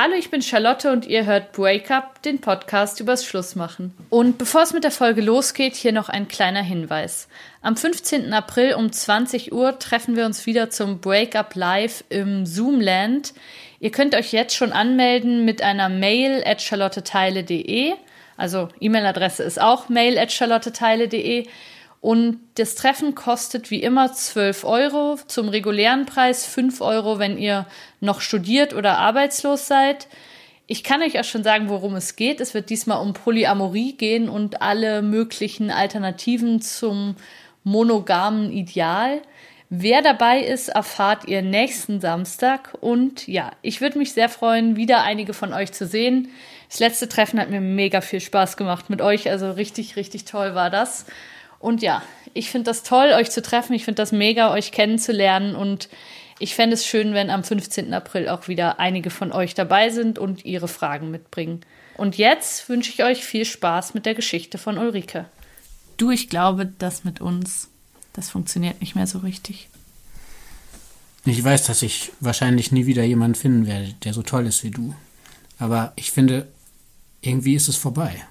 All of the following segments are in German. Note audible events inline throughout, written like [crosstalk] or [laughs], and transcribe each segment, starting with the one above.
Hallo, ich bin Charlotte und ihr hört Break Up, den Podcast übers Schlussmachen. Und bevor es mit der Folge losgeht, hier noch ein kleiner Hinweis. Am 15. April um 20 Uhr treffen wir uns wieder zum Break Up Live im Zoomland. Ihr könnt euch jetzt schon anmelden mit einer Mail at charlotteteile.de. Also E-Mail-Adresse ist auch mail at charlotteteile.de. Und das Treffen kostet wie immer 12 Euro, zum regulären Preis 5 Euro, wenn ihr noch studiert oder arbeitslos seid. Ich kann euch auch schon sagen, worum es geht. Es wird diesmal um Polyamorie gehen und alle möglichen Alternativen zum monogamen Ideal. Wer dabei ist, erfahrt ihr nächsten Samstag. Und ja, ich würde mich sehr freuen, wieder einige von euch zu sehen. Das letzte Treffen hat mir mega viel Spaß gemacht mit euch. Also richtig, richtig toll war das. Und ja, ich finde das toll, euch zu treffen. Ich finde das mega, euch kennenzulernen. Und ich fände es schön, wenn am 15. April auch wieder einige von euch dabei sind und ihre Fragen mitbringen. Und jetzt wünsche ich euch viel Spaß mit der Geschichte von Ulrike. Du, ich glaube, das mit uns, das funktioniert nicht mehr so richtig. Ich weiß, dass ich wahrscheinlich nie wieder jemanden finden werde, der so toll ist wie du. Aber ich finde, irgendwie ist es vorbei.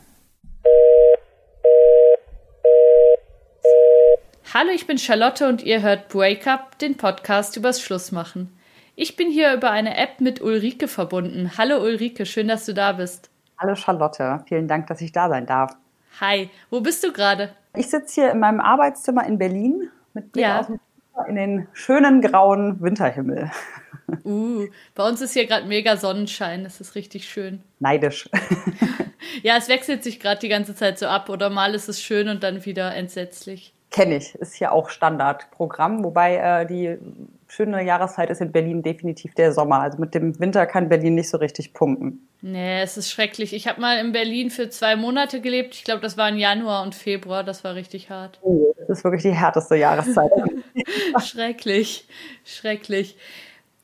Hallo, ich bin Charlotte und ihr hört Break Up, den Podcast übers Schlussmachen. Ich bin hier über eine App mit Ulrike verbunden. Hallo Ulrike, schön, dass du da bist. Hallo Charlotte, vielen Dank, dass ich da sein darf. Hi, wo bist du gerade? Ich sitze hier in meinem Arbeitszimmer in Berlin mit Blick ja. in den schönen grauen Winterhimmel. [laughs] Uh, bei uns ist hier gerade mega Sonnenschein, das ist richtig schön. Neidisch. [laughs] ja, es wechselt sich gerade die ganze Zeit so ab oder mal ist es schön und dann wieder entsetzlich. Kenne ich, ist hier auch Standardprogramm, wobei äh, die schöne Jahreszeit ist in Berlin definitiv der Sommer. Also mit dem Winter kann Berlin nicht so richtig punkten. Nee, es ist schrecklich. Ich habe mal in Berlin für zwei Monate gelebt. Ich glaube, das war im Januar und Februar. Das war richtig hart. Oh, das ist wirklich die härteste Jahreszeit. [laughs] schrecklich, schrecklich.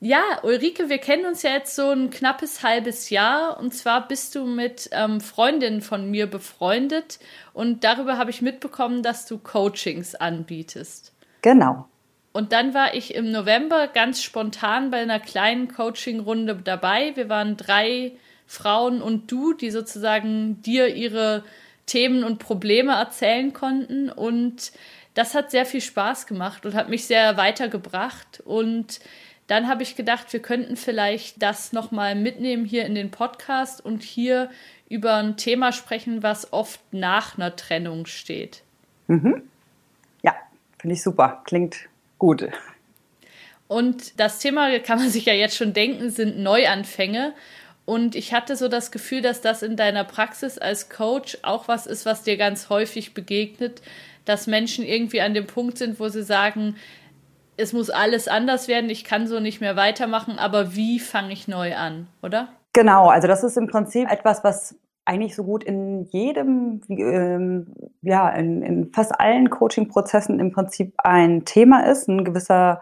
Ja, Ulrike, wir kennen uns ja jetzt so ein knappes halbes Jahr und zwar bist du mit ähm, Freundinnen von mir befreundet und darüber habe ich mitbekommen, dass du Coachings anbietest. Genau. Und dann war ich im November ganz spontan bei einer kleinen Coaching-Runde dabei. Wir waren drei Frauen und du, die sozusagen dir ihre Themen und Probleme erzählen konnten und das hat sehr viel Spaß gemacht und hat mich sehr weitergebracht und dann habe ich gedacht, wir könnten vielleicht das nochmal mitnehmen hier in den Podcast und hier über ein Thema sprechen, was oft nach einer Trennung steht. Mhm. Ja, finde ich super. Klingt gut. Und das Thema, kann man sich ja jetzt schon denken, sind Neuanfänge. Und ich hatte so das Gefühl, dass das in deiner Praxis als Coach auch was ist, was dir ganz häufig begegnet, dass Menschen irgendwie an dem Punkt sind, wo sie sagen, es muss alles anders werden, ich kann so nicht mehr weitermachen, aber wie fange ich neu an, oder? Genau, also das ist im Prinzip etwas, was eigentlich so gut in jedem, ähm, ja, in, in fast allen Coaching-Prozessen im Prinzip ein Thema ist, ein gewisser,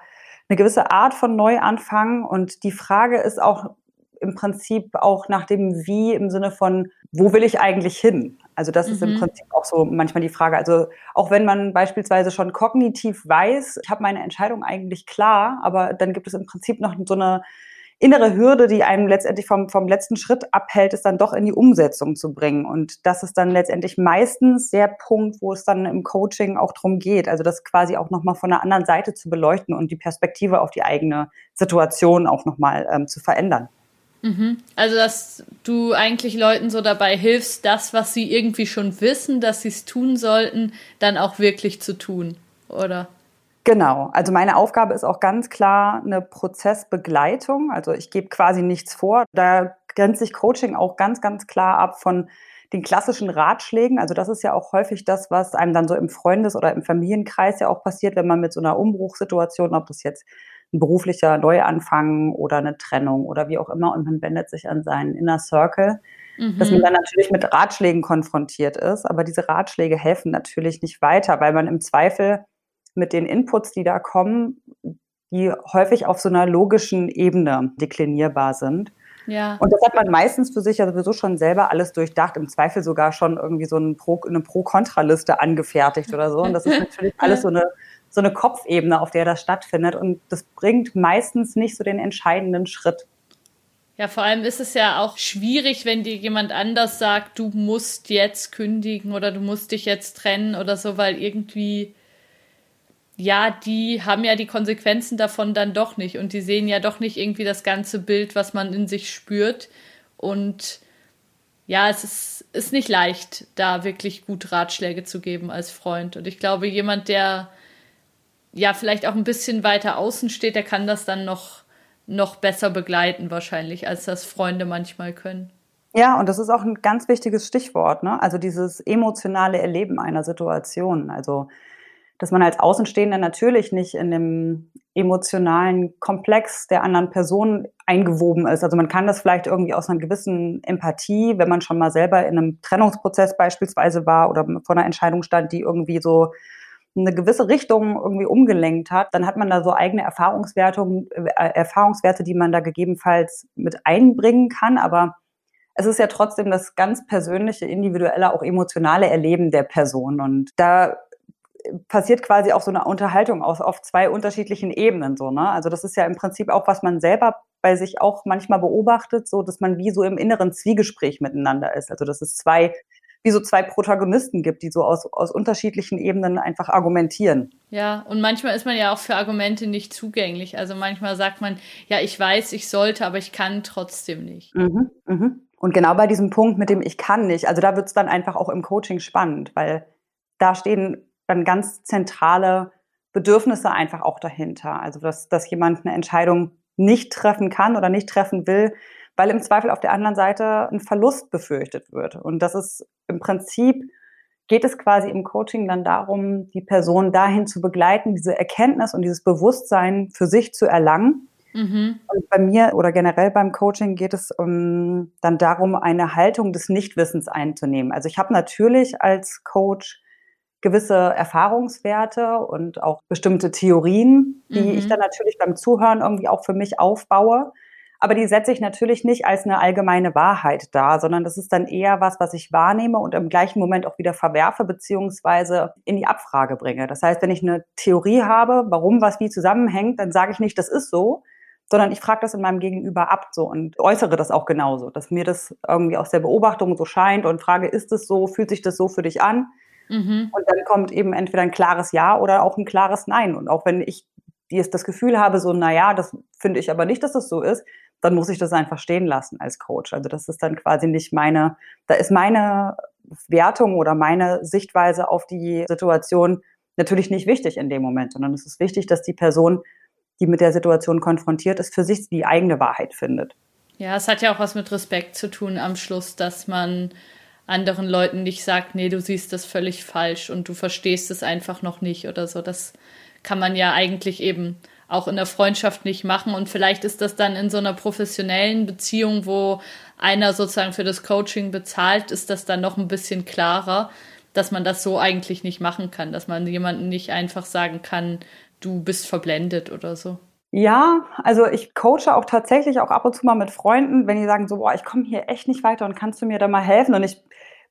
eine gewisse Art von Neuanfang. Und die Frage ist auch im Prinzip auch nach dem Wie im Sinne von, wo will ich eigentlich hin? Also das mhm. ist im mhm. Prinzip auch so manchmal die Frage. Also auch wenn man beispielsweise schon kognitiv weiß, ich habe meine Entscheidung eigentlich klar, aber dann gibt es im Prinzip noch so eine innere Hürde, die einem letztendlich vom, vom letzten Schritt abhält, es dann doch in die Umsetzung zu bringen. Und das ist dann letztendlich meistens der Punkt, wo es dann im Coaching auch drum geht. Also das quasi auch nochmal von der anderen Seite zu beleuchten und die Perspektive auf die eigene Situation auch nochmal ähm, zu verändern. Mhm. Also, dass du eigentlich Leuten so dabei hilfst, das, was sie irgendwie schon wissen, dass sie es tun sollten, dann auch wirklich zu tun, oder? Genau. Also meine Aufgabe ist auch ganz klar eine Prozessbegleitung. Also ich gebe quasi nichts vor. Da grenzt sich Coaching auch ganz, ganz klar ab von den klassischen Ratschlägen. Also das ist ja auch häufig das, was einem dann so im Freundes- oder im Familienkreis ja auch passiert, wenn man mit so einer Umbruchssituation, ob das jetzt ein beruflicher Neuanfang oder eine Trennung oder wie auch immer und man wendet sich an seinen Inner Circle, mhm. dass man dann natürlich mit Ratschlägen konfrontiert ist. Aber diese Ratschläge helfen natürlich nicht weiter, weil man im Zweifel mit den Inputs, die da kommen, die häufig auf so einer logischen Ebene deklinierbar sind. Ja. Und das hat man meistens für sich ja sowieso schon selber alles durchdacht, im Zweifel sogar schon irgendwie so eine Pro-Kontra-Liste angefertigt oder so. Und das ist natürlich [laughs] alles so eine so eine Kopfebene, auf der das stattfindet. Und das bringt meistens nicht so den entscheidenden Schritt. Ja, vor allem ist es ja auch schwierig, wenn dir jemand anders sagt, du musst jetzt kündigen oder du musst dich jetzt trennen oder so, weil irgendwie, ja, die haben ja die Konsequenzen davon dann doch nicht und die sehen ja doch nicht irgendwie das ganze Bild, was man in sich spürt. Und ja, es ist, ist nicht leicht, da wirklich gut Ratschläge zu geben als Freund. Und ich glaube, jemand, der ja vielleicht auch ein bisschen weiter außen steht, der kann das dann noch, noch besser begleiten wahrscheinlich, als das Freunde manchmal können. Ja, und das ist auch ein ganz wichtiges Stichwort, ne? Also dieses emotionale Erleben einer Situation. Also, dass man als Außenstehender natürlich nicht in dem emotionalen Komplex der anderen Person eingewoben ist. Also man kann das vielleicht irgendwie aus einer gewissen Empathie, wenn man schon mal selber in einem Trennungsprozess beispielsweise war oder vor einer Entscheidung stand, die irgendwie so eine gewisse Richtung irgendwie umgelenkt hat, dann hat man da so eigene Erfahrungswertungen, äh, Erfahrungswerte, die man da gegebenenfalls mit einbringen kann. Aber es ist ja trotzdem das ganz persönliche, individuelle, auch emotionale Erleben der Person. Und da passiert quasi auch so eine Unterhaltung aus, auf zwei unterschiedlichen Ebenen, so, ne? Also das ist ja im Prinzip auch, was man selber bei sich auch manchmal beobachtet, so, dass man wie so im inneren Zwiegespräch miteinander ist. Also, dass es zwei wie so zwei Protagonisten gibt, die so aus, aus unterschiedlichen Ebenen einfach argumentieren. Ja, und manchmal ist man ja auch für Argumente nicht zugänglich. Also manchmal sagt man, ja, ich weiß, ich sollte, aber ich kann trotzdem nicht. Mhm, mhm. Und genau bei diesem Punkt mit dem Ich kann nicht, also da wird es dann einfach auch im Coaching spannend, weil da stehen dann ganz zentrale Bedürfnisse einfach auch dahinter. Also dass, dass jemand eine Entscheidung nicht treffen kann oder nicht treffen will, weil im Zweifel auf der anderen Seite ein Verlust befürchtet wird. Und das ist im Prinzip, geht es quasi im Coaching dann darum, die Person dahin zu begleiten, diese Erkenntnis und dieses Bewusstsein für sich zu erlangen. Mhm. Und bei mir oder generell beim Coaching geht es um, dann darum, eine Haltung des Nichtwissens einzunehmen. Also ich habe natürlich als Coach gewisse Erfahrungswerte und auch bestimmte Theorien, die mhm. ich dann natürlich beim Zuhören irgendwie auch für mich aufbaue. Aber die setze ich natürlich nicht als eine allgemeine Wahrheit dar, sondern das ist dann eher was, was ich wahrnehme und im gleichen Moment auch wieder verwerfe beziehungsweise in die Abfrage bringe. Das heißt, wenn ich eine Theorie habe, warum was wie zusammenhängt, dann sage ich nicht, das ist so, sondern ich frage das in meinem Gegenüber ab so und äußere das auch genauso, dass mir das irgendwie aus der Beobachtung so scheint und frage, ist es so, fühlt sich das so für dich an? Mhm. Und dann kommt eben entweder ein klares Ja oder auch ein klares Nein. Und auch wenn ich das Gefühl habe, so, na ja, das finde ich aber nicht, dass das so ist, dann muss ich das einfach stehen lassen als Coach. Also das ist dann quasi nicht meine, da ist meine Wertung oder meine Sichtweise auf die Situation natürlich nicht wichtig in dem Moment, sondern es ist wichtig, dass die Person, die mit der Situation konfrontiert ist, für sich die eigene Wahrheit findet. Ja, es hat ja auch was mit Respekt zu tun am Schluss, dass man anderen Leuten nicht sagt, nee, du siehst das völlig falsch und du verstehst es einfach noch nicht oder so. Das kann man ja eigentlich eben auch in der Freundschaft nicht machen. Und vielleicht ist das dann in so einer professionellen Beziehung, wo einer sozusagen für das Coaching bezahlt, ist das dann noch ein bisschen klarer, dass man das so eigentlich nicht machen kann, dass man jemanden nicht einfach sagen kann, du bist verblendet oder so. Ja, also ich coache auch tatsächlich auch ab und zu mal mit Freunden, wenn die sagen so, boah, ich komme hier echt nicht weiter und kannst du mir da mal helfen? Und ich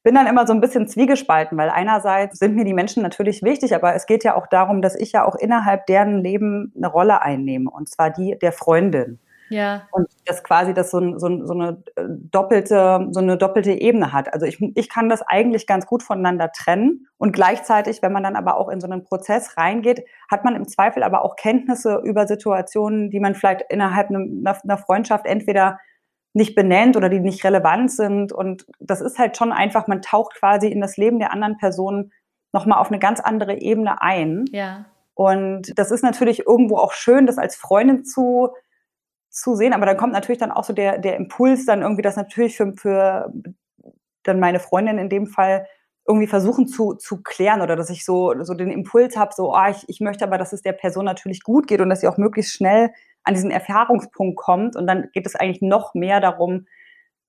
bin dann immer so ein bisschen zwiegespalten, weil einerseits sind mir die Menschen natürlich wichtig, aber es geht ja auch darum, dass ich ja auch innerhalb deren Leben eine Rolle einnehme, und zwar die der Freundin. Ja. Und das quasi das so, so, so eine äh, doppelte, so eine doppelte Ebene hat. Also ich, ich kann das eigentlich ganz gut voneinander trennen. Und gleichzeitig, wenn man dann aber auch in so einen Prozess reingeht, hat man im Zweifel aber auch Kenntnisse über Situationen, die man vielleicht innerhalb einer, einer Freundschaft entweder nicht benennt oder die nicht relevant sind. Und das ist halt schon einfach, man taucht quasi in das Leben der anderen Person nochmal auf eine ganz andere Ebene ein. Ja. Und das ist natürlich irgendwo auch schön, das als Freundin zu, zu sehen. Aber dann kommt natürlich dann auch so der, der Impuls, dann irgendwie das natürlich für, für dann meine Freundin in dem Fall irgendwie versuchen zu, zu klären oder dass ich so, so den Impuls habe, so, ah, ich, ich möchte aber, dass es der Person natürlich gut geht und dass sie auch möglichst schnell an diesen Erfahrungspunkt kommt. Und dann geht es eigentlich noch mehr darum,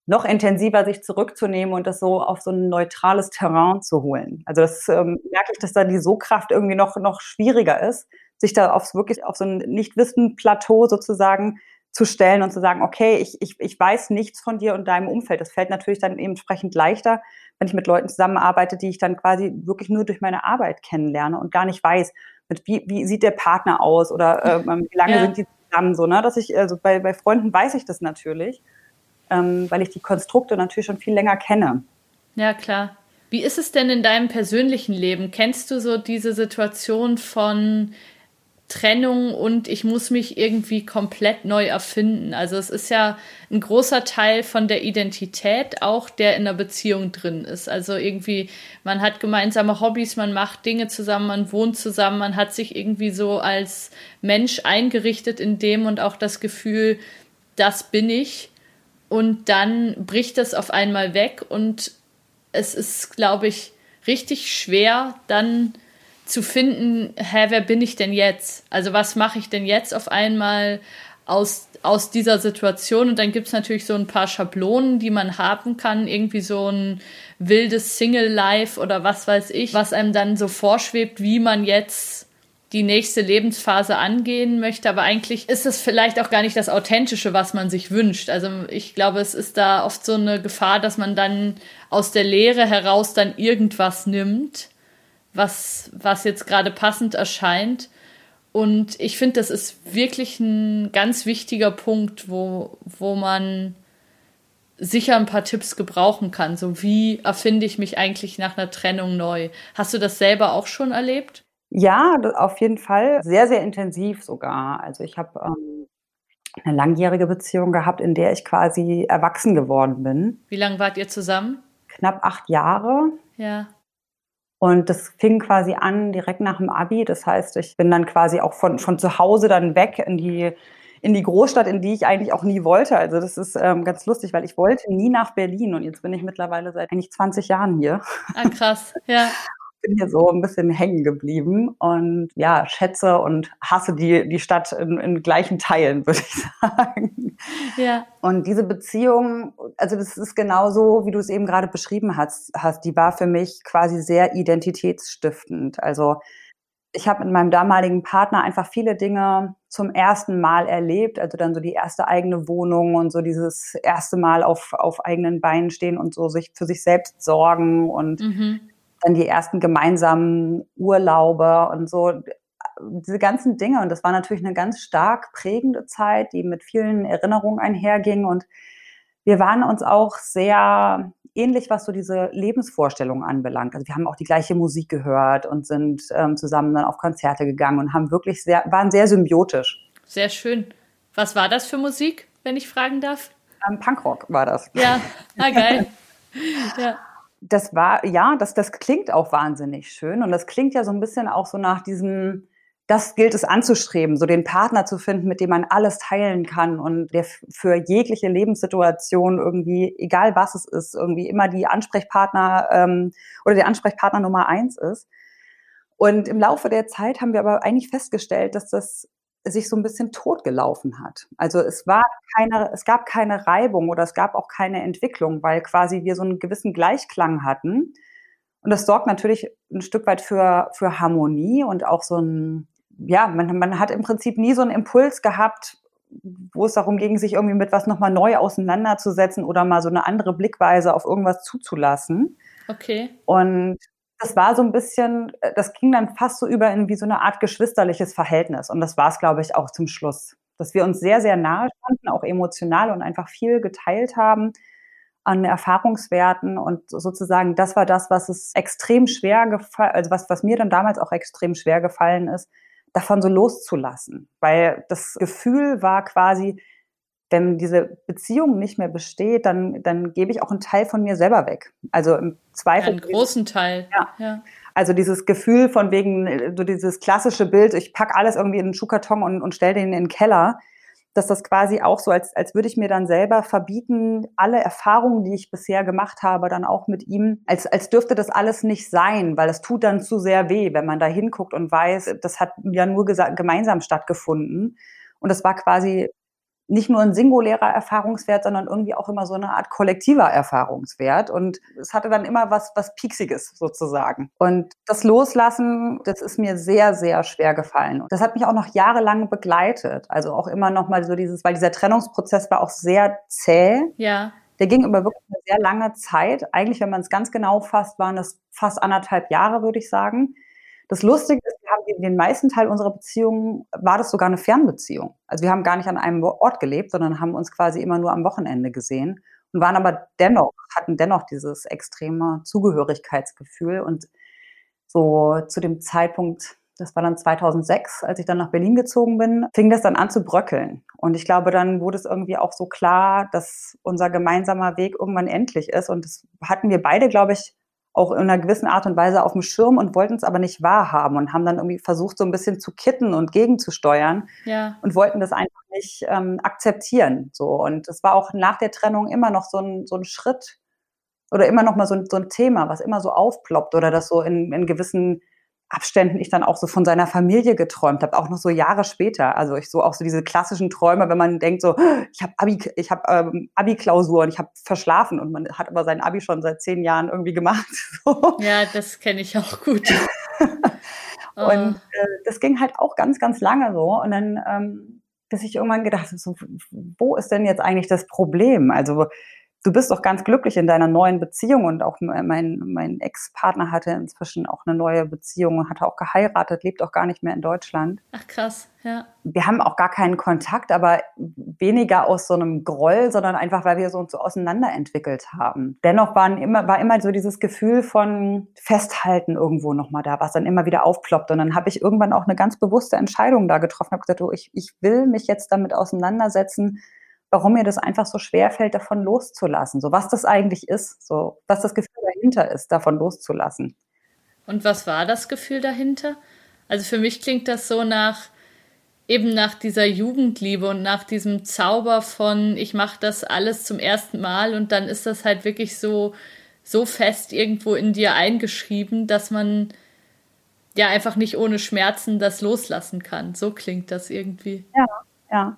noch intensiver sich zurückzunehmen und das so auf so ein neutrales Terrain zu holen. Also das ähm, merke ich, dass da die So-Kraft irgendwie noch, noch schwieriger ist, sich da aufs wirklich auf so ein Nichtwissen-Plateau sozusagen zu stellen und zu sagen, okay, ich, ich, ich weiß nichts von dir und deinem Umfeld. Das fällt natürlich dann entsprechend leichter, wenn ich mit Leuten zusammenarbeite, die ich dann quasi wirklich nur durch meine Arbeit kennenlerne und gar nicht weiß, mit wie, wie sieht der Partner aus oder äh, wie lange ja. sind die zusammen, so, ne? Dass ich, also bei, bei Freunden weiß ich das natürlich. ähm, weil ich die Konstrukte natürlich schon viel länger kenne. Ja, klar. Wie ist es denn in deinem persönlichen Leben? Kennst du so diese Situation von Trennung und ich muss mich irgendwie komplett neu erfinden? Also es ist ja ein großer Teil von der Identität auch, der in der Beziehung drin ist. Also irgendwie, man hat gemeinsame Hobbys, man macht Dinge zusammen, man wohnt zusammen, man hat sich irgendwie so als Mensch eingerichtet in dem und auch das Gefühl, das bin ich. Und dann bricht das auf einmal weg und es ist, glaube ich, richtig schwer, dann zu finden, hä, wer bin ich denn jetzt? Also was mache ich denn jetzt auf einmal aus, aus dieser Situation? Und dann gibt es natürlich so ein paar Schablonen, die man haben kann, irgendwie so ein wildes Single-Life oder was weiß ich, was einem dann so vorschwebt, wie man jetzt die nächste Lebensphase angehen möchte, aber eigentlich ist es vielleicht auch gar nicht das Authentische, was man sich wünscht. Also ich glaube, es ist da oft so eine Gefahr, dass man dann aus der Lehre heraus dann irgendwas nimmt, was, was jetzt gerade passend erscheint. Und ich finde, das ist wirklich ein ganz wichtiger Punkt, wo, wo man sicher ein paar Tipps gebrauchen kann. So wie erfinde ich mich eigentlich nach einer Trennung neu? Hast du das selber auch schon erlebt? Ja, auf jeden Fall. Sehr, sehr intensiv sogar. Also ich habe ähm, eine langjährige Beziehung gehabt, in der ich quasi erwachsen geworden bin. Wie lange wart ihr zusammen? Knapp acht Jahre. Ja. Und das fing quasi an direkt nach dem Abi. Das heißt, ich bin dann quasi auch von, von zu Hause dann weg in die, in die Großstadt, in die ich eigentlich auch nie wollte. Also das ist ähm, ganz lustig, weil ich wollte nie nach Berlin und jetzt bin ich mittlerweile seit eigentlich 20 Jahren hier. Ah, krass, ja [laughs] bin hier so ein bisschen hängen geblieben und ja, schätze und hasse die, die Stadt in, in gleichen Teilen, [laughs] würde ich sagen. Ja. Und diese Beziehung, also das ist genauso, wie du es eben gerade beschrieben hast, hast, die war für mich quasi sehr identitätsstiftend. Also ich habe mit meinem damaligen Partner einfach viele Dinge zum ersten Mal erlebt, also dann so die erste eigene Wohnung und so dieses erste Mal auf, auf eigenen Beinen stehen und so sich für sich selbst sorgen und mhm dann die ersten gemeinsamen Urlaube und so, diese ganzen Dinge. Und das war natürlich eine ganz stark prägende Zeit, die mit vielen Erinnerungen einherging. Und wir waren uns auch sehr ähnlich, was so diese Lebensvorstellungen anbelangt. Also wir haben auch die gleiche Musik gehört und sind ähm, zusammen dann auf Konzerte gegangen und haben wirklich sehr, waren sehr symbiotisch. Sehr schön. Was war das für Musik, wenn ich fragen darf? Ähm, Punkrock war das. Ja, ah, geil. [laughs] ja das war, ja, das, das klingt auch wahnsinnig schön. Und das klingt ja so ein bisschen auch so nach diesem, das gilt es anzustreben, so den Partner zu finden, mit dem man alles teilen kann und der für jegliche Lebenssituation irgendwie, egal was es ist, irgendwie immer die Ansprechpartner ähm, oder der Ansprechpartner Nummer eins ist. Und im Laufe der Zeit haben wir aber eigentlich festgestellt, dass das sich so ein bisschen totgelaufen hat. Also es war keine, es gab keine Reibung oder es gab auch keine Entwicklung, weil quasi wir so einen gewissen Gleichklang hatten. Und das sorgt natürlich ein Stück weit für, für Harmonie und auch so ein, ja, man, man hat im Prinzip nie so einen Impuls gehabt, wo es darum ging, sich irgendwie mit was nochmal neu auseinanderzusetzen oder mal so eine andere Blickweise auf irgendwas zuzulassen. Okay. Und das war so ein bisschen, äh, das ging dann fast so über in wie so eine Art geschwisterliches Verhältnis. Und das war es, glaube ich, auch zum Schluss. Dass wir uns sehr, sehr nahe standen, auch emotional und einfach viel geteilt haben an Erfahrungswerten. Und sozusagen, das war das, was es extrem schwer gefallen, also was, was mir dann damals auch extrem schwer gefallen ist, davon so loszulassen. Weil das Gefühl war quasi, wenn diese Beziehung nicht mehr besteht, dann, dann gebe ich auch einen Teil von mir selber weg. Also im Zweifel. Einen großen Teil. Ja. ja. Also dieses Gefühl von wegen, so dieses klassische Bild, ich packe alles irgendwie in einen Schuhkarton und, und stelle den in den Keller, dass das quasi auch so, als, als würde ich mir dann selber verbieten, alle Erfahrungen, die ich bisher gemacht habe, dann auch mit ihm, als, als dürfte das alles nicht sein, weil es tut dann zu sehr weh, wenn man da hinguckt und weiß, das hat ja nur gemeinsam stattgefunden. Und das war quasi nicht nur ein singulärer Erfahrungswert, sondern irgendwie auch immer so eine Art kollektiver Erfahrungswert. Und es hatte dann immer was, was Pieksiges sozusagen. Und das Loslassen, das ist mir sehr, sehr schwer gefallen. Und das hat mich auch noch jahrelang begleitet. Also auch immer noch mal so dieses, weil dieser Trennungsprozess war auch sehr zäh. Ja. Der ging über wirklich eine sehr lange Zeit. Eigentlich, wenn man es ganz genau fasst, waren es fast anderthalb Jahre, würde ich sagen Das Lustige ist, wir haben den meisten Teil unserer Beziehung war das sogar eine Fernbeziehung. Also wir haben gar nicht an einem Ort gelebt, sondern haben uns quasi immer nur am Wochenende gesehen und waren aber dennoch, hatten dennoch dieses extreme Zugehörigkeitsgefühl und so zu dem Zeitpunkt, das war dann 2006, als ich dann nach Berlin gezogen bin, fing das dann an zu bröckeln. Und ich glaube, dann wurde es irgendwie auch so klar, dass unser gemeinsamer Weg irgendwann endlich ist. Und das hatten wir beide, glaube ich, auch in einer gewissen Art und Weise auf dem Schirm und wollten es aber nicht wahrhaben und haben dann irgendwie versucht, so ein bisschen zu kitten und gegenzusteuern ja. und wollten das einfach nicht ähm, akzeptieren. So. Und es war auch nach der Trennung immer noch so ein, so ein Schritt oder immer noch mal so ein, so ein Thema, was immer so aufploppt oder das so in, in gewissen Abständen ich dann auch so von seiner Familie geträumt habe, auch noch so Jahre später. Also ich so auch so diese klassischen Träume, wenn man denkt so, ich habe Abi, ich habe ähm, Abi-Klausur und ich habe verschlafen und man hat aber sein Abi schon seit zehn Jahren irgendwie gemacht. [laughs] So. Ja, das kenne ich auch gut. [laughs] und äh, das ging halt auch ganz, ganz lange so. Und dann, ähm, bis ich irgendwann gedacht habe, so, wo ist denn jetzt eigentlich das Problem? Also du bist doch ganz glücklich in deiner neuen Beziehung und auch mein, mein Ex-Partner hatte inzwischen auch eine neue Beziehung und hatte auch geheiratet, lebt auch gar nicht mehr in Deutschland. Ach krass, ja. Wir haben auch gar keinen Kontakt, aber weniger aus so einem Groll, sondern einfach, weil wir so uns so auseinanderentwickelt haben. Dennoch waren immer, war immer so dieses Gefühl von Festhalten irgendwo nochmal da, was dann immer wieder aufploppt. Und dann habe ich irgendwann auch eine ganz bewusste Entscheidung da getroffen, habe gesagt, oh, ich, ich will mich jetzt damit auseinandersetzen, warum mir das einfach so schwer fällt, davon loszulassen. So was das eigentlich ist, so was das Gefühl dahinter ist, davon loszulassen. Und was war das Gefühl dahinter? Also für mich klingt das so nach eben nach dieser Jugendliebe und nach diesem Zauber von ich mache das alles zum ersten Mal und dann ist das halt wirklich so so fest irgendwo in dir eingeschrieben, dass man ja einfach nicht ohne Schmerzen das loslassen kann. So klingt das irgendwie. Ja, ja.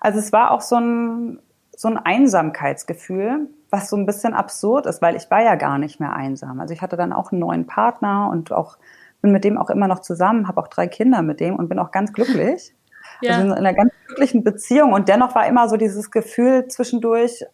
Also es war auch so ein, so ein Einsamkeitsgefühl, was so ein bisschen absurd ist, weil ich war ja gar nicht mehr einsam. Also ich hatte dann auch einen neuen Partner und auch bin mit dem auch immer noch zusammen, habe auch drei Kinder mit dem und bin auch ganz glücklich. [laughs] Ja. Also in einer ganz glücklichen Beziehung und dennoch war immer so dieses Gefühl zwischendurch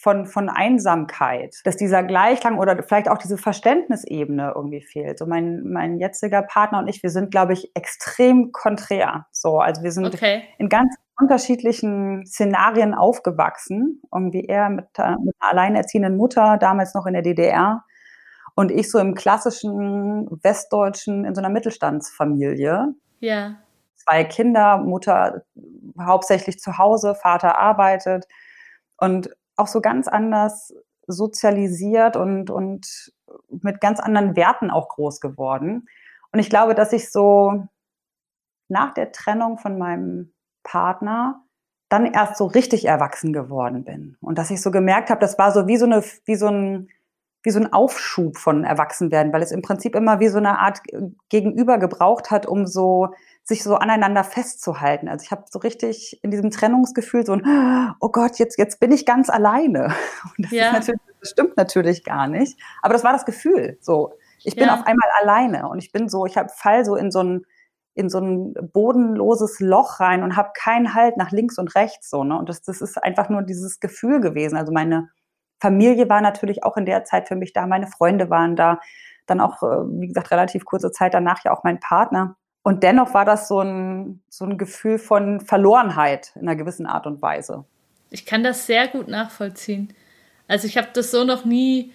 von, von Einsamkeit, dass dieser Gleichklang oder vielleicht auch diese Verständnisebene irgendwie fehlt. So mein, mein jetziger Partner und ich, wir sind, glaube ich, extrem konträr. So, also wir sind okay. in ganz unterschiedlichen Szenarien aufgewachsen. Irgendwie er mit, äh, mit einer alleinerziehenden Mutter, damals noch in der DDR. Und ich so im klassischen Westdeutschen, in so einer Mittelstandsfamilie. Ja. Zwei Kinder, Mutter hauptsächlich zu Hause, Vater arbeitet. Und auch so ganz anders sozialisiert und, und mit ganz anderen Werten auch groß geworden. Und ich glaube, dass ich so nach der Trennung von meinem Partner dann erst so richtig erwachsen geworden bin. Und dass ich so gemerkt habe, das war so wie so, eine, wie so ein wie so ein Aufschub von Erwachsenwerden, weil es im Prinzip immer wie so eine Art Gegenüber gebraucht hat, um so sich so aneinander festzuhalten. Also ich habe so richtig in diesem Trennungsgefühl so ein, oh Gott, jetzt, jetzt bin ich ganz alleine. [laughs] Und das, ja. natürlich, das stimmt natürlich gar nicht. Aber das war das Gefühl. So, ich bin ja. auf einmal alleine und ich bin so, ich habe fall so in so ein in so ein bodenloses Loch rein und habe keinen Halt nach links und rechts so ne und das das ist einfach nur dieses Gefühl gewesen also meine Familie war natürlich auch in der Zeit für mich da meine Freunde waren da dann auch äh, wie gesagt relativ kurze Zeit danach ja auch mein Partner und dennoch war das so ein, so ein Gefühl von Verlorenheit in einer gewissen Art und Weise. Ich kann das sehr gut nachvollziehen. Also ich habe das so noch nie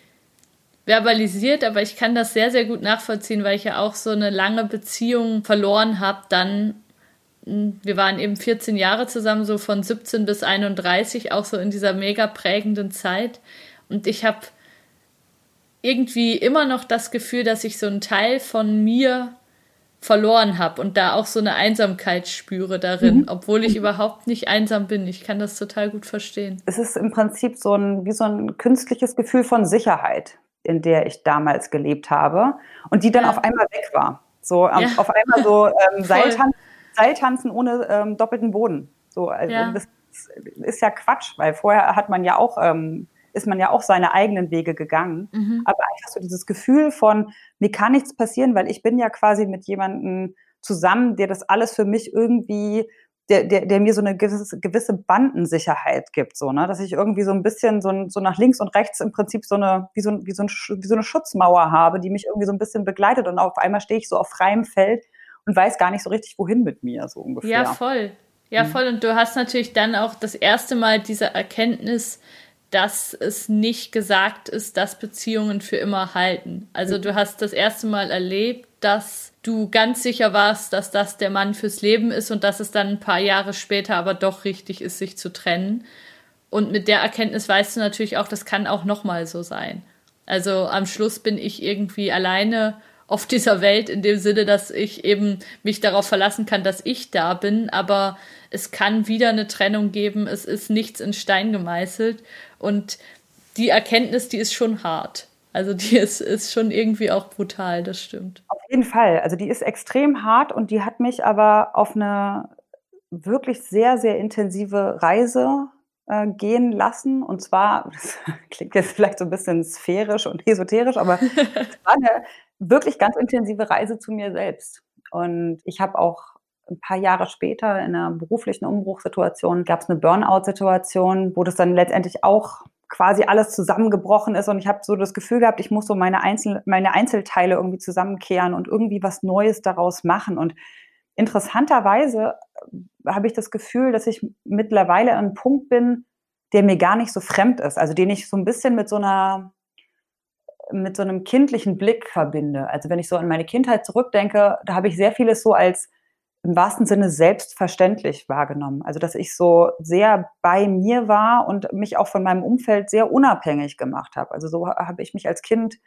verbalisiert, aber ich kann das sehr, sehr gut nachvollziehen, weil ich ja auch so eine lange Beziehung verloren habe. Dann, hm, wir waren eben 14 Jahre zusammen, so von 17 bis 31, auch so in dieser mega prägenden Zeit. Und ich habe irgendwie immer noch das Gefühl, dass ich so einen Teil von mir verloren habe und da auch so eine Einsamkeit spüre darin, mhm. obwohl ich überhaupt nicht einsam bin. Ich kann das total gut verstehen. Es ist im Prinzip so ein, wie so ein künstliches Gefühl von Sicherheit, in der ich damals gelebt habe und die dann ja. auf einmal weg war. So ähm, ja. auf einmal so [laughs] ähm, Seiltan Seiltanzen ohne ähm, doppelten Boden. So, also ja. das ist ja Quatsch, weil vorher hat man ja auch ähm, ist man ja auch seine eigenen Wege gegangen. Mhm. Aber einfach so dieses Gefühl von, mir kann nichts passieren, weil ich bin ja quasi mit jemandem zusammen, der das alles für mich irgendwie der, der, der mir so eine gewisse, gewisse Bandensicherheit gibt, so, ne? dass ich irgendwie so ein bisschen so, so nach links und rechts im Prinzip so eine, wie so, wie, so ein, wie so eine Schutzmauer habe, die mich irgendwie so ein bisschen begleitet und auf einmal stehe ich so auf freiem Feld und weiß gar nicht so richtig, wohin mit mir, so ungefähr. Ja, voll. Ja, mhm. voll. Und du hast natürlich dann auch das erste Mal diese Erkenntnis, dass es nicht gesagt ist, dass Beziehungen für immer halten. Also du hast das erste Mal erlebt, dass du ganz sicher warst, dass das der Mann fürs Leben ist und dass es dann ein paar Jahre später aber doch richtig ist, sich zu trennen. Und mit der Erkenntnis weißt du natürlich auch, das kann auch nochmal so sein. Also am Schluss bin ich irgendwie alleine auf dieser Welt in dem Sinne, dass ich eben mich darauf verlassen kann, dass ich da bin, aber es kann wieder eine Trennung geben, es ist nichts in Stein gemeißelt und die Erkenntnis, die ist schon hart. Also die [laughs] ist, ist schon irgendwie auch brutal, das stimmt. Auf jeden Fall. Also die ist extrem hart und die hat mich aber auf eine wirklich sehr, sehr intensive Reise äh, gehen lassen. Und zwar, [laughs] das klingt jetzt vielleicht so ein bisschen sphärisch und esoterisch, aber [laughs] es war eine wirklich ganz intensive Reise zu mir selbst. Und ich habe auch ein paar Jahre später in einer beruflichen Umbruchssituation gab es eine Burnout-Situation, wo das dann letztendlich auch quasi alles zusammengebrochen ist und ich habe so das Gefühl gehabt, ich muss so meine, Einzel meine Einzelteile irgendwie zusammenkehren und irgendwie was Neues daraus machen. Und interessanterweise äh, habe ich das Gefühl, dass ich mittlerweile an einem Punkt bin, der mir gar nicht so fremd ist, also den ich so ein bisschen mit so einer mit so einem kindlichen Blick verbinde. Also wenn ich so an meine Kindheit zurückdenke, da habe ich sehr vieles so als im wahrsten Sinne selbstverständlich wahrgenommen. Also dass ich so sehr bei mir war und mich auch von meinem Umfeld sehr unabhängig gemacht habe. Also so habe ich mich als Kind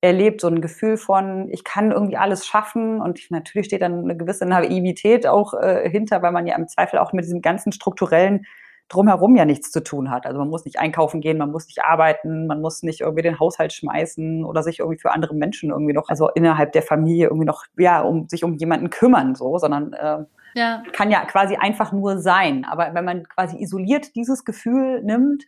erlebt, so ein Gefühl von, ich kann irgendwie alles schaffen und natürlich steht dann eine gewisse Naivität auch äh, hinter, weil man ja im Zweifel auch mit diesem ganzen strukturellen drumherum ja nichts zu tun hat. Also man muss nicht einkaufen gehen, man muss nicht arbeiten, man muss nicht irgendwie den Haushalt schmeißen oder sich irgendwie für andere Menschen irgendwie noch, also innerhalb der Familie irgendwie noch, ja, um sich um jemanden kümmern, so, sondern äh, ja. kann ja quasi einfach nur sein. Aber wenn man quasi isoliert dieses Gefühl nimmt,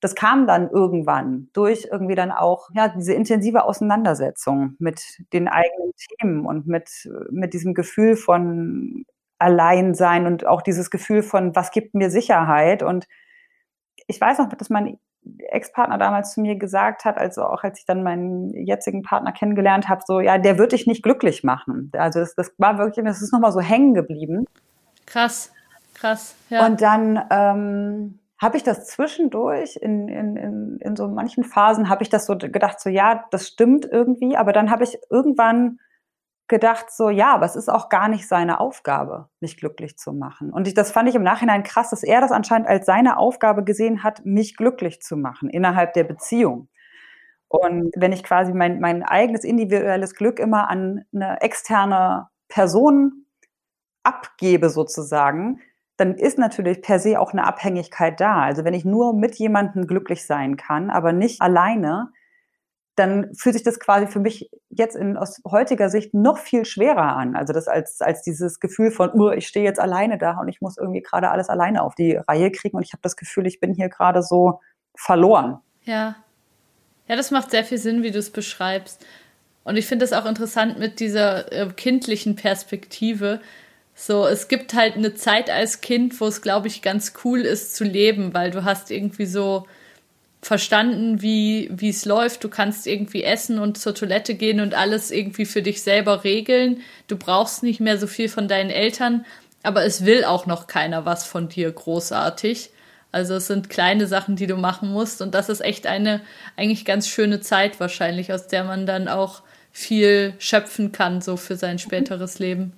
das kam dann irgendwann durch irgendwie dann auch ja diese intensive Auseinandersetzung mit den eigenen Themen und mit mit diesem Gefühl von allein sein und auch dieses Gefühl von, was gibt mir Sicherheit? Und ich weiß noch, dass mein Ex-Partner damals zu mir gesagt hat, also auch als ich dann meinen jetzigen Partner kennengelernt habe, so, ja, der wird dich nicht glücklich machen. Also das, das war wirklich, das ist nochmal so hängen geblieben. Krass, krass, ja. Und dann ähm, habe ich das zwischendurch in, in, in, in so manchen Phasen, habe ich das so gedacht, so, ja, das stimmt irgendwie, aber dann habe ich irgendwann gedacht, so ja, aber es ist auch gar nicht seine Aufgabe, mich glücklich zu machen. Und ich, das fand ich im Nachhinein krass, dass er das anscheinend als seine Aufgabe gesehen hat, mich glücklich zu machen innerhalb der Beziehung. Und wenn ich quasi mein, mein eigenes individuelles Glück immer an eine externe Person abgebe sozusagen, dann ist natürlich per se auch eine Abhängigkeit da. Also wenn ich nur mit jemandem glücklich sein kann, aber nicht alleine, dann fühlt sich das quasi für mich jetzt in, aus heutiger Sicht noch viel schwerer an. Also das als, als dieses Gefühl von, uh, ich stehe jetzt alleine da und ich muss irgendwie gerade alles alleine auf die Reihe kriegen und ich habe das Gefühl, ich bin hier gerade so verloren. Ja. Ja, das macht sehr viel Sinn, wie du es beschreibst. Und ich finde es auch interessant mit dieser äh, kindlichen Perspektive. So, es gibt halt eine Zeit als Kind, wo es, glaube ich, ganz cool ist zu leben, weil du hast irgendwie so verstanden, wie wie es läuft. Du kannst irgendwie essen und zur Toilette gehen und alles irgendwie für dich selber regeln. Du brauchst nicht mehr so viel von deinen Eltern, aber es will auch noch keiner was von dir großartig. Also es sind kleine Sachen, die du machen musst und das ist echt eine eigentlich ganz schöne Zeit wahrscheinlich, aus der man dann auch viel schöpfen kann so für sein späteres Leben.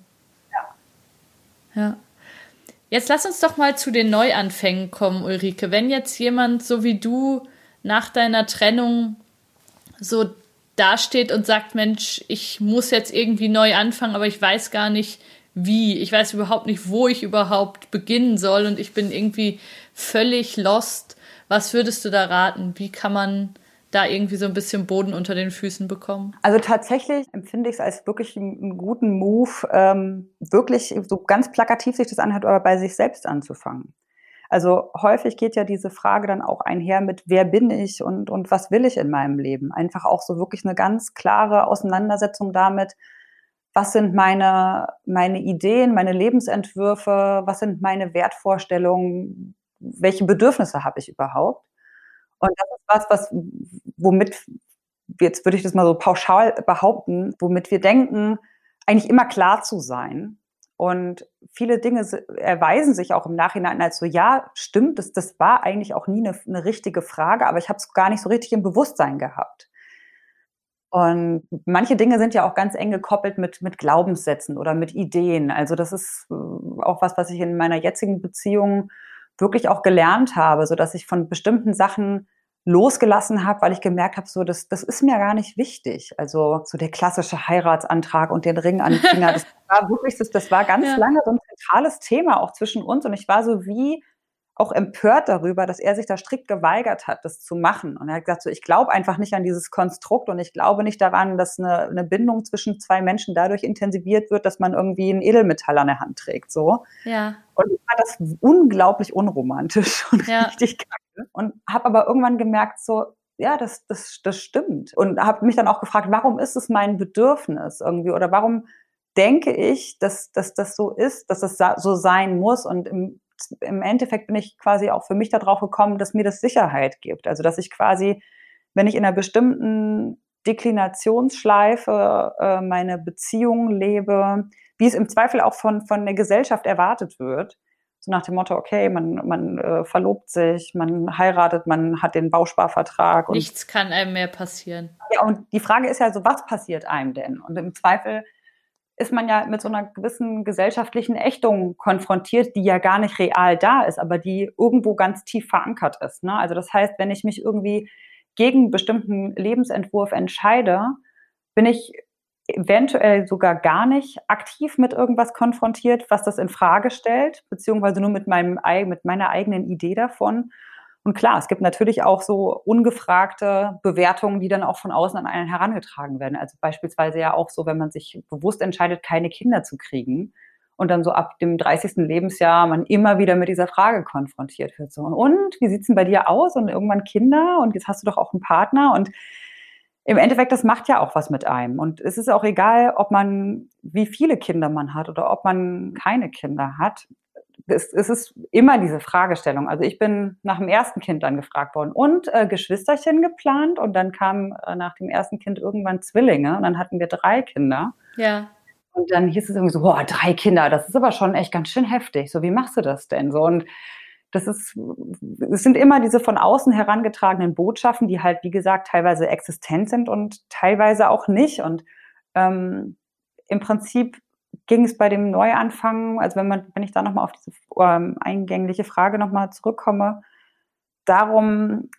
Ja. Ja. Jetzt lass uns doch mal zu den Neuanfängen kommen, Ulrike. Wenn jetzt jemand so wie du nach deiner Trennung so dasteht und sagt, Mensch, ich muss jetzt irgendwie neu anfangen, aber ich weiß gar nicht wie. Ich weiß überhaupt nicht, wo ich überhaupt beginnen soll und ich bin irgendwie völlig lost. Was würdest du da raten? Wie kann man da irgendwie so ein bisschen Boden unter den Füßen bekommen? Also tatsächlich empfinde ich es als wirklich einen, guten Move, ähm, wirklich so ganz plakativ sich das anhört, aber bei sich selbst anzufangen. Also häufig geht ja diese Frage dann auch einher mit, wer bin ich und, und was will ich in meinem Leben? Einfach auch so wirklich eine ganz klare Auseinandersetzung damit, was sind meine, meine Ideen, meine Lebensentwürfe, was sind meine Wertvorstellungen, welche Bedürfnisse habe ich überhaupt. Und das ist was, was, womit, jetzt würde ich das mal so pauschal behaupten, womit wir denken, eigentlich immer klar zu sein. Und viele Dinge erweisen sich auch im Nachhinein als so, ja, stimmt, das, das war eigentlich auch nie eine, eine richtige Frage, aber ich habe es gar nicht so richtig im Bewusstsein gehabt. Und manche Dinge sind ja auch ganz eng gekoppelt mit, mit Glaubenssätzen oder mit Ideen. Also das ist äh, auch was, was ich in meiner jetzigen Beziehung wirklich auch gelernt habe, so dass ich von bestimmten Sachen losgelassen habe, weil ich gemerkt habe, so das, das ist mir gar nicht wichtig. Also so der klassische Heiratsantrag und den Ring an den Finger, das [laughs] war wirklich, das, das war ganz ja. lange so ein zentrales Thema auch zwischen uns und ich war so wie auch empört darüber, dass er sich da strikt geweigert hat, das zu machen. Und er hat gesagt, so, ich glaube einfach nicht an dieses Konstrukt und ich glaube nicht daran, dass eine, eine, Bindung zwischen zwei Menschen dadurch intensiviert wird, dass man irgendwie ein Edelmetall an der Hand trägt. So. Ja. Und ich fand das unglaublich unromantisch und ja. [laughs] richtig kacke. Und habe aber irgendwann gemerkt, so, ja, das, das, das stimmt. Und habe mich dann auch gefragt, warum ist es mein Bedürfnis irgendwie oder warum denke ich, dass, dass das so ist, dass das so sein muss. Und im im Endeffekt bin ich quasi auch für mich darauf gekommen, dass mir das Sicherheit gibt. Also dass ich quasi, wenn ich in einer bestimmten Deklinationsschleife äh, meine Beziehung lebe, wie es im Zweifel auch von, von der Gesellschaft erwartet wird, so nach dem Motto, okay, man, man äh, verlobt sich, man heiratet, man hat den Bausparvertrag. Und, Nichts kann einem mehr passieren. Ja, und die Frage ist ja so, was passiert einem denn? Und im Zweifel ist man ja mit so einer gewissen gesellschaftlichen Ächtung konfrontiert, die ja gar nicht real da ist, aber die irgendwo ganz tief verankert ist. Ne? Also das heißt, wenn ich mich irgendwie gegen einen bestimmten Lebensentwurf entscheide, bin ich eventuell sogar gar nicht aktiv mit irgendwas konfrontiert, was das in Frage stellt, beziehungsweise nur mit meinem mit meiner eigenen Idee davon. Und klar, es gibt natürlich auch so ungefragte Bewertungen, die dann auch von außen an einen herangetragen werden. Also beispielsweise ja auch so, wenn man sich bewusst entscheidet, keine Kinder zu kriegen und dann so ab dem 30. Lebensjahr man immer wieder mit dieser Frage konfrontiert wird. So, und wie sieht's denn bei dir aus? Und irgendwann Kinder und jetzt hast du doch auch einen Partner und im Endeffekt, das macht ja auch was mit einem. Und es ist auch egal, ob man, wie viele Kinder man hat oder ob man keine Kinder hat es, es ist immer diese Fragestellung. Also ich bin nach dem ersten Kind dann gefragt worden und äh, Geschwisterchen geplant und dann kam äh, nach dem ersten Kind irgendwann Zwillinge und dann hatten wir drei Kinder. Ja. Und dann hieß es irgendwie so, boah, drei Kinder, das ist aber schon echt ganz schön heftig. So, wie machst du das denn? So und das ist, es sind immer diese von außen herangetragenen Botschaften, die halt, wie gesagt, teilweise existent sind und teilweise auch nicht. Und ähm, im Prinzip ging es bei dem Neuanfang, also wenn man, wenn ich da nochmal auf diese ähm, eingängliche Frage nochmal zurückkomme, darum,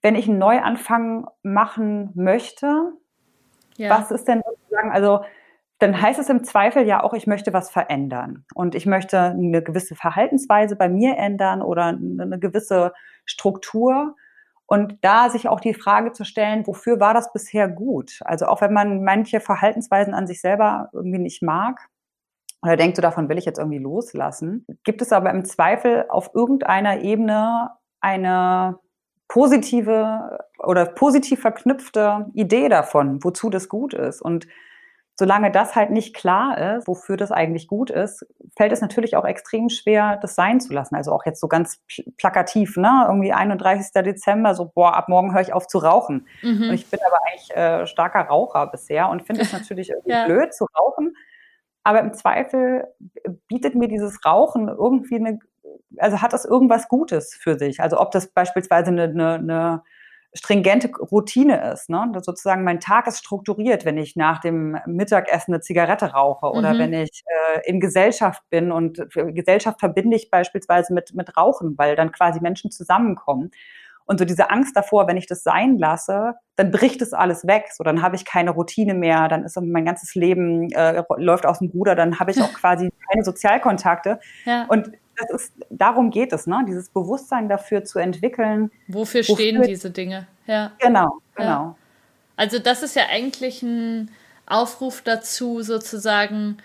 wenn ich einen Neuanfang machen möchte, ja. was ist denn sozusagen, also dann heißt es im Zweifel ja auch, ich möchte was verändern und ich möchte eine gewisse Verhaltensweise bei mir ändern oder eine gewisse Struktur. Und da sich auch die Frage zu stellen, wofür war das bisher gut? Also auch wenn man manche Verhaltensweisen an sich selber irgendwie nicht mag oder denkt, so davon will ich jetzt irgendwie loslassen, gibt es aber im Zweifel auf irgendeiner Ebene eine positive oder positiv verknüpfte Idee davon, wozu das gut ist. Und solange das halt nicht klar ist, wofür das eigentlich gut ist, fällt es natürlich auch extrem schwer, das sein zu lassen. Also auch jetzt so ganz plakativ, ne? Irgendwie 31. Dezember, so, boah, ab morgen höre ich auf zu rauchen. Mhm. Und ich bin aber eigentlich äh, starker Raucher bisher und finde es [laughs] natürlich irgendwie ja. blöd zu rauchen. Aber im Zweifel bietet mir dieses Rauchen irgendwie eine, also hat das irgendwas Gutes für sich. Also ob das beispielsweise eine, eine, eine stringente Routine ist. Ne? Dass sozusagen mein Tag ist strukturiert, wenn ich nach dem Mittagessen eine Zigarette rauche oder mhm. wenn ich äh, in Gesellschaft bin und Gesellschaft verbinde ich beispielsweise mit, mit Rauchen, weil dann quasi Menschen zusammenkommen. Und so diese Angst davor, wenn ich das sein lasse, dann bricht es alles weg. So, dann habe ich keine Routine mehr, dann ist mein ganzes Leben äh, läuft aus dem Ruder, dann habe ich auch [laughs] quasi keine Sozialkontakte. Ja. Und das ist, darum geht es, ne? Dieses Bewusstsein dafür zu entwickeln. Wofür, wofür stehen diese Dinge? Ja. Genau, genau. Ja. Also das ist ja eigentlich ein Aufruf dazu, sozusagen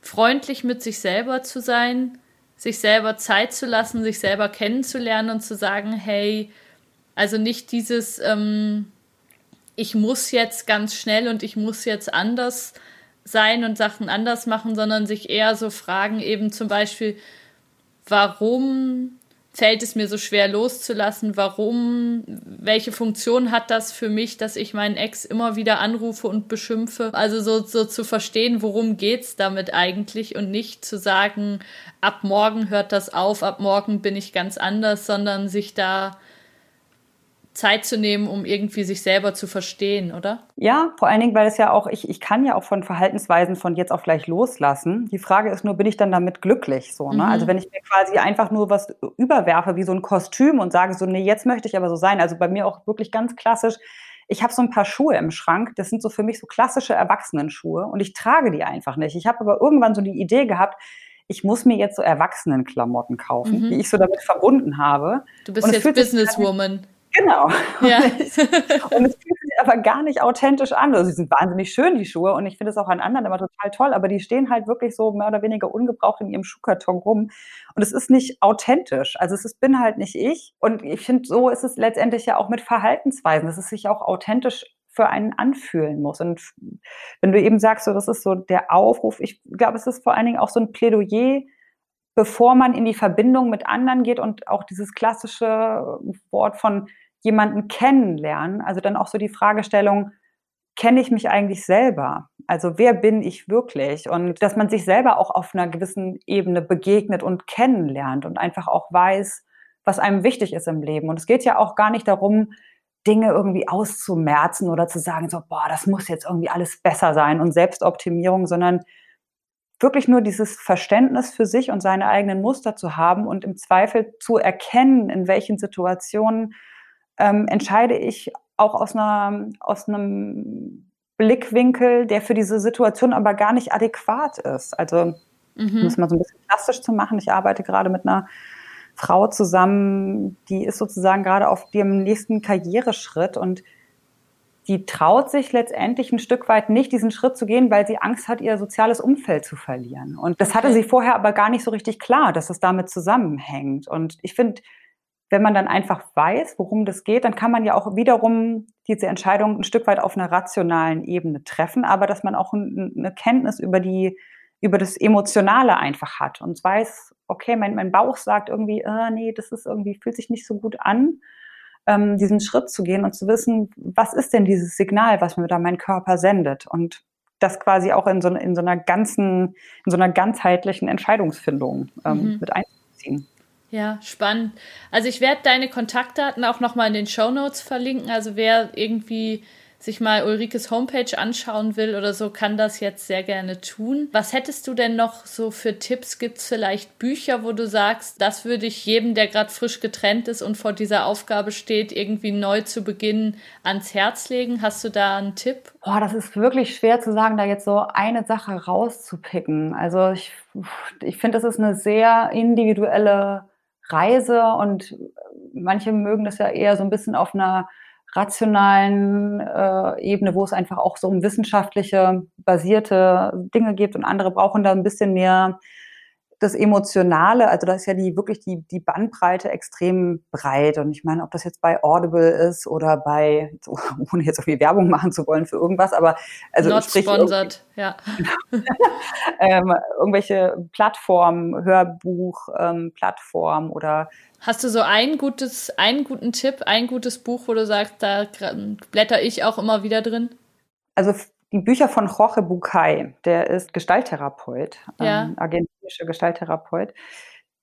freundlich mit sich selber zu sein, sich selber Zeit zu lassen, sich selber kennenzulernen und zu sagen, hey, also nicht dieses, ähm, ich muss jetzt ganz schnell und ich muss jetzt anders sein und Sachen anders machen, sondern sich eher so fragen, eben zum Beispiel, warum fällt es mir so schwer loszulassen? Warum? Welche Funktion hat das für mich, dass ich meinen Ex immer wieder anrufe und beschimpfe? Also so, so zu verstehen, worum geht's damit eigentlich und nicht zu sagen, ab morgen hört das auf, ab morgen bin ich ganz anders, sondern sich da Zeit zu nehmen, um irgendwie sich selber zu verstehen, oder? Ja, vor allen Dingen, weil es ja auch, ich, ich kann ja auch von Verhaltensweisen von jetzt auf gleich loslassen. Die Frage ist nur, bin ich dann damit glücklich? So, ne? Mhm. Also wenn ich mir quasi einfach nur was überwerfe, wie so ein Kostüm und sage so, nee, jetzt möchte ich aber so sein. Also bei mir auch wirklich ganz klassisch. Ich habe so ein paar Schuhe im Schrank, das sind so für mich so klassische Erwachsenenschuhe und ich trage die einfach nicht. Ich habe aber irgendwann so die Idee gehabt, ich muss mir jetzt so Erwachsenenklamotten kaufen, mhm. die ich so damit verbunden habe. Du bist jetzt Businesswoman. Genau. Ja. [laughs] und es fühlt sich aber gar nicht authentisch an. Also sie sind wahnsinnig schön, die Schuhe, und ich finde es auch an anderen immer total toll, aber die stehen halt wirklich so mehr oder weniger ungebraucht in ihrem Schuhkarton rum. Und es ist nicht authentisch. Also es ist, bin halt nicht ich. Und ich finde, so ist es letztendlich ja auch mit Verhaltensweisen, dass es sich auch authentisch für einen anfühlen muss. Und wenn du eben sagst, so, das ist so der Aufruf, ich glaube, es ist vor allen Dingen auch so ein Plädoyer, bevor man in die Verbindung mit anderen geht und auch dieses klassische Wort von jemanden kennenlernen. Also dann auch so die Fragestellung, kenne ich mich eigentlich selber? Also wer bin ich wirklich? Und dass man sich selber auch auf einer gewissen Ebene begegnet und kennenlernt und einfach auch weiß, was einem wichtig ist im Leben. Und es geht ja auch gar nicht darum, Dinge irgendwie auszumerzen oder zu sagen, so, boah, das muss jetzt irgendwie alles besser sein und Selbstoptimierung, sondern wirklich nur dieses Verständnis für sich und seine eigenen Muster zu haben und im Zweifel zu erkennen, in welchen Situationen ähm, entscheide ich auch aus, einer, aus einem Blickwinkel, der für diese Situation aber gar nicht adäquat ist. Also, mhm. um es mal so ein bisschen plastisch zu machen, ich arbeite gerade mit einer Frau zusammen, die ist sozusagen gerade auf dem nächsten Karriereschritt und die traut sich letztendlich ein Stück weit nicht, diesen Schritt zu gehen, weil sie Angst hat, ihr soziales Umfeld zu verlieren. Und das hatte sie vorher aber gar nicht so richtig klar, dass es damit zusammenhängt. Und ich finde, wenn man dann einfach weiß, worum das geht, dann kann man ja auch wiederum diese Entscheidung ein Stück weit auf einer rationalen Ebene treffen, aber dass man auch eine Kenntnis über die, über das Emotionale einfach hat und weiß, okay, mein, mein Bauch sagt irgendwie, äh, nee, das ist irgendwie, fühlt sich nicht so gut an, ähm, diesen Schritt zu gehen und zu wissen, was ist denn dieses Signal, was mir da mein Körper sendet und das quasi auch in so, in so einer ganzen, in so einer ganzheitlichen Entscheidungsfindung ähm, mhm. mit einzuziehen. Ja, spannend. Also ich werde deine Kontaktdaten auch nochmal in den Show Notes verlinken. Also wer irgendwie sich mal Ulrikes Homepage anschauen will oder so, kann das jetzt sehr gerne tun. Was hättest du denn noch so für Tipps? Gibt es vielleicht Bücher, wo du sagst, das würde ich jedem, der gerade frisch getrennt ist und vor dieser Aufgabe steht, irgendwie neu zu beginnen, ans Herz legen? Hast du da einen Tipp? Boah, das ist wirklich schwer zu sagen, da jetzt so eine Sache rauszupicken. Also ich, ich finde, das ist eine sehr individuelle Reise und manche mögen das ja eher so ein bisschen auf einer rationalen äh, Ebene, wo es einfach auch so um wissenschaftliche basierte Dinge geht und andere brauchen da ein bisschen mehr das Emotionale, also da ist ja die wirklich die, die Bandbreite extrem breit. Und ich meine, ob das jetzt bei Audible ist oder bei, so, [laughs] ohne jetzt so viel Werbung machen zu wollen für irgendwas, aber also Not sprich, sponsored, ja. [laughs] ähm, irgendwelche Plattformen, Hörbuch, ähm, Plattformen oder Hast du so ein gutes, einen guten Tipp, ein gutes Buch, wo du sagst, da blätter ich auch immer wieder drin? Also die Bücher von Jorge Bucay, der ist Gestalttherapeut, ja. ähm, argentinischer Gestalttherapeut.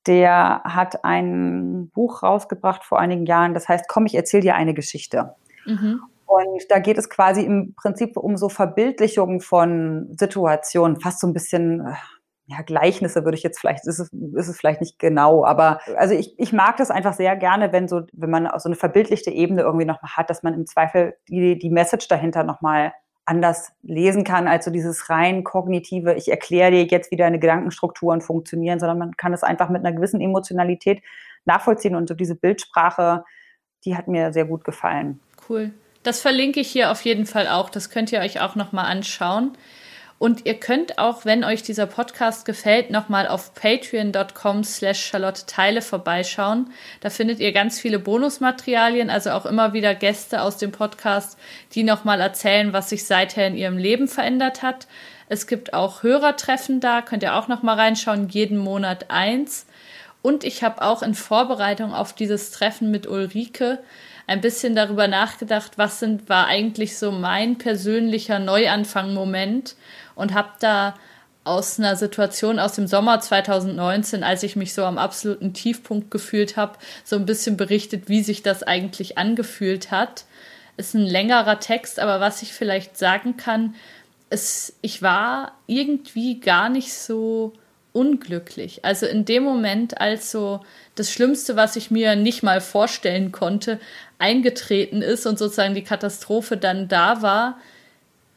Der hat ein Buch rausgebracht vor einigen Jahren, das heißt, komm, ich erzähle dir eine Geschichte. Mhm. Und da geht es quasi im Prinzip um so Verbildlichungen von Situationen, fast so ein bisschen, äh, ja, Gleichnisse würde ich jetzt vielleicht, ist es, ist es vielleicht nicht genau, aber also ich, ich mag das einfach sehr gerne, wenn so, wenn man so eine verbildlichte Ebene irgendwie nochmal hat, dass man im Zweifel die, die Message dahinter nochmal anders lesen kann als so dieses rein kognitive, ich erkläre dir jetzt, wie deine Gedankenstrukturen funktionieren, sondern man kann es einfach mit einer gewissen Emotionalität nachvollziehen und so diese Bildsprache, die hat mir sehr gut gefallen. Cool. Das verlinke ich hier auf jeden Fall auch. Das könnt ihr euch auch nochmal anschauen. Und ihr könnt auch, wenn euch dieser Podcast gefällt, nochmal auf patreon.com slash Charlotte Teile vorbeischauen. Da findet ihr ganz viele Bonusmaterialien, also auch immer wieder Gäste aus dem Podcast, die nochmal erzählen, was sich seither in ihrem Leben verändert hat. Es gibt auch Hörertreffen da, könnt ihr auch nochmal reinschauen, jeden Monat eins. Und ich habe auch in Vorbereitung auf dieses Treffen mit Ulrike ein bisschen darüber nachgedacht, was sind, war eigentlich so mein persönlicher Neuanfang-Moment und habe da aus einer Situation aus dem Sommer 2019, als ich mich so am absoluten Tiefpunkt gefühlt habe, so ein bisschen berichtet, wie sich das eigentlich angefühlt hat. Ist ein längerer Text, aber was ich vielleicht sagen kann, ist, ich war irgendwie gar nicht so unglücklich. Also in dem Moment, als so das Schlimmste, was ich mir nicht mal vorstellen konnte, eingetreten ist und sozusagen die Katastrophe dann da war,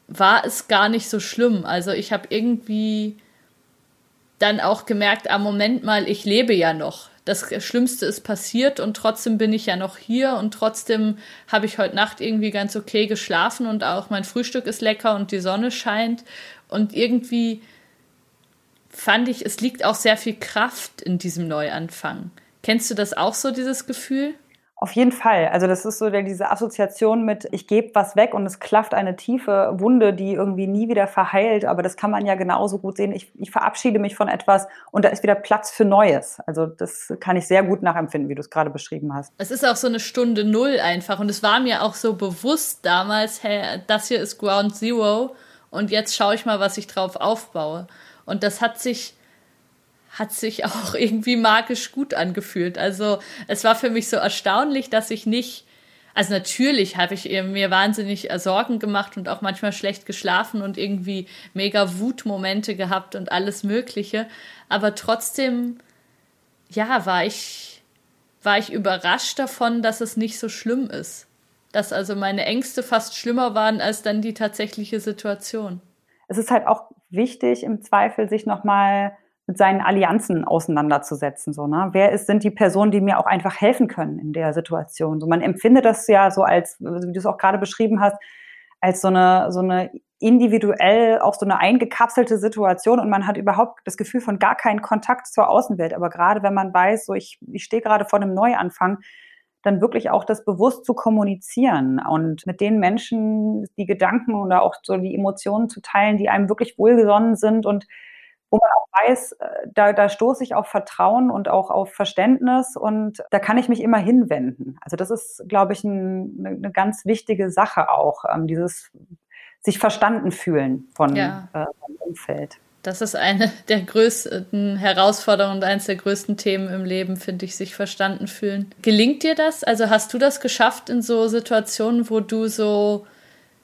war es gar nicht so schlimm. Also ich habe irgendwie dann auch gemerkt, am ah, Moment mal, ich lebe ja noch. Das Schlimmste ist passiert und trotzdem bin ich ja noch hier und trotzdem habe ich heute Nacht irgendwie ganz okay geschlafen und auch mein Frühstück ist lecker und die Sonne scheint und irgendwie fand ich, es liegt auch sehr viel Kraft in diesem Neuanfang. Kennst du das auch so, dieses Gefühl? Auf jeden Fall. Also das ist so diese Assoziation mit, ich gebe was weg und es klafft eine tiefe Wunde, die irgendwie nie wieder verheilt. Aber das kann man ja genauso gut sehen. Ich, ich verabschiede mich von etwas und da ist wieder Platz für Neues. Also das kann ich sehr gut nachempfinden, wie du es gerade beschrieben hast. Es ist auch so eine Stunde Null einfach. Und es war mir auch so bewusst damals, hey, das hier ist Ground Zero und jetzt schaue ich mal, was ich drauf aufbaue. Und das hat sich hat sich auch [laughs] irgendwie magisch gut angefühlt. Also es war für mich so erstaunlich, dass ich nicht, also natürlich habe ich mir wahnsinnig Sorgen gemacht und auch manchmal schlecht geschlafen und irgendwie mega Wutmomente gehabt und alles Mögliche. Aber trotzdem, ja, war ich, war ich überrascht davon, dass es nicht so schlimm ist. Dass also meine Ängste fast schlimmer waren als dann die tatsächliche Situation. Es ist halt auch wichtig, im Zweifel sich nochmal mit seinen Allianzen auseinanderzusetzen. So, ne? Wer ist, sind die Personen, die mir auch einfach helfen können in der Situation? So, man empfindet das ja so als, wie du es auch gerade beschrieben hast, als so eine, so eine individuell auch so eine eingekapselte Situation und man hat überhaupt das Gefühl von gar keinen Kontakt zur Außenwelt. Aber gerade wenn man weiß, so ich, ich stehe gerade vor einem Neuanfang, dann wirklich auch das bewusst zu kommunizieren und mit den Menschen die Gedanken oder auch so die Emotionen zu teilen, die einem wirklich wohlgesonnen sind und wo man auch weiß, äh, da, da stoße ich auf Vertrauen und auch auf Verständnis und da kann ich mich immer hinwenden. Also das ist, glaube ich, ein, eine ganz wichtige Sache auch, ähm, dieses sich verstanden fühlen von ja. äh, vom Umfeld. Das ist eine der größten Herausforderungen und eines der größten Themen im Leben, finde ich, sich verstanden fühlen. Gelingt dir das? Also hast du das geschafft in so Situationen, wo du so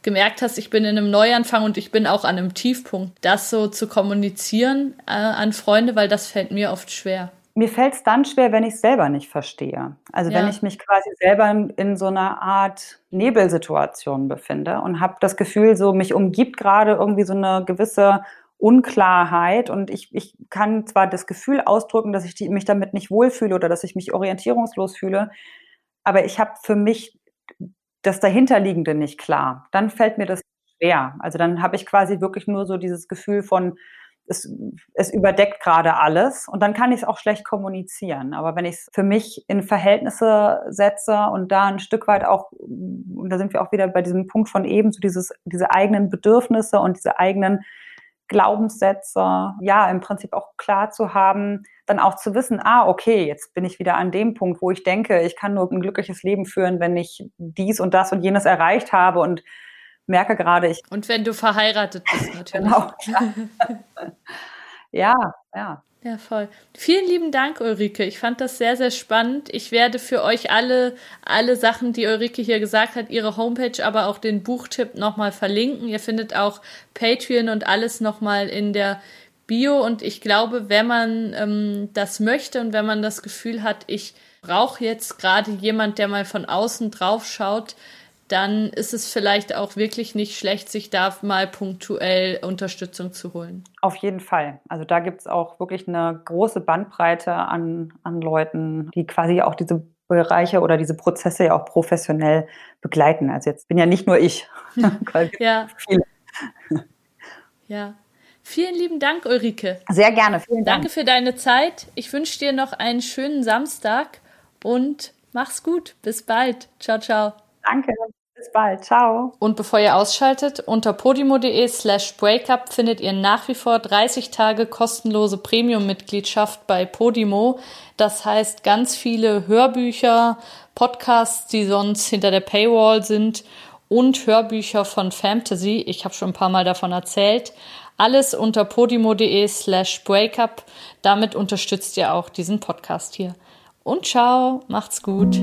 gemerkt hast, ich bin in einem Neuanfang und ich bin auch an einem Tiefpunkt, das so zu kommunizieren äh, an Freunde, weil das fällt mir oft schwer. Mir fällt es dann schwer, wenn ich es selber nicht verstehe. Also ja. wenn ich mich quasi selber in, in, so einer Art Nebelsituation befinde und habe das Gefühl, so mich umgibt gerade irgendwie so eine gewisse Unklarheit und ich, ich kann zwar das Gefühl ausdrücken, dass ich die, mich damit nicht wohlfühle oder dass ich mich orientierungslos fühle, aber ich habe für mich das dahinterliegende nicht klar. Dann fällt mir das schwer. Also dann habe ich quasi wirklich nur so dieses Gefühl von, es, es überdeckt gerade alles und dann kann ich es auch schlecht kommunizieren. Aber wenn ich es für mich in Verhältnisse setze und da ein Stück weit auch, und da sind wir auch wieder bei diesem Punkt von eben, so dieses, diese eigenen Bedürfnisse und diese eigenen Glaubenssätze, ja, im Prinzip auch klar zu haben, dann auch zu wissen, ah, okay, jetzt bin ich wieder an dem Punkt, wo ich denke, ich kann nur ein glückliches Leben führen, wenn ich dies und das und jenes erreicht habe und merke gerade, ich. Und wenn du verheiratet bist, [laughs] natürlich. genau. [laughs] ja, ja. Ja, voll. Vielen lieben Dank, Ulrike. Ich fand das sehr, sehr spannend. Ich werde für euch alle, alle Sachen, die Ulrike hier gesagt hat, ihre Homepage, aber auch den Buchtipp nochmal verlinken. Ihr findet auch Patreon und alles nochmal in der Bio. Und ich glaube, wenn man ähm, das möchte und wenn man das Gefühl hat, ich brauche jetzt gerade jemand, der mal von außen drauf schaut, dann ist es vielleicht auch wirklich nicht schlecht, sich da mal punktuell Unterstützung zu holen. Auf jeden Fall. Also da gibt es auch wirklich eine große Bandbreite an, an Leuten, die quasi auch diese Bereiche oder diese Prozesse ja auch professionell begleiten. Also jetzt bin ja nicht nur ich. [laughs] ja. Ja. Vielen lieben Dank, Ulrike. Sehr gerne, vielen Dank. Danke für deine Zeit. Ich wünsche dir noch einen schönen Samstag und mach's gut. Bis bald. Ciao, ciao. Danke. Bis bald. Ciao. Und bevor ihr ausschaltet, unter podimo.de slash breakup findet ihr nach wie vor 30 Tage kostenlose Premium-Mitgliedschaft bei Podimo. Das heißt ganz viele Hörbücher, Podcasts, die sonst hinter der Paywall sind und Hörbücher von Fantasy. Ich habe schon ein paar Mal davon erzählt. Alles unter podimo.de slash breakup. Damit unterstützt ihr auch diesen Podcast hier. Und ciao, macht's gut.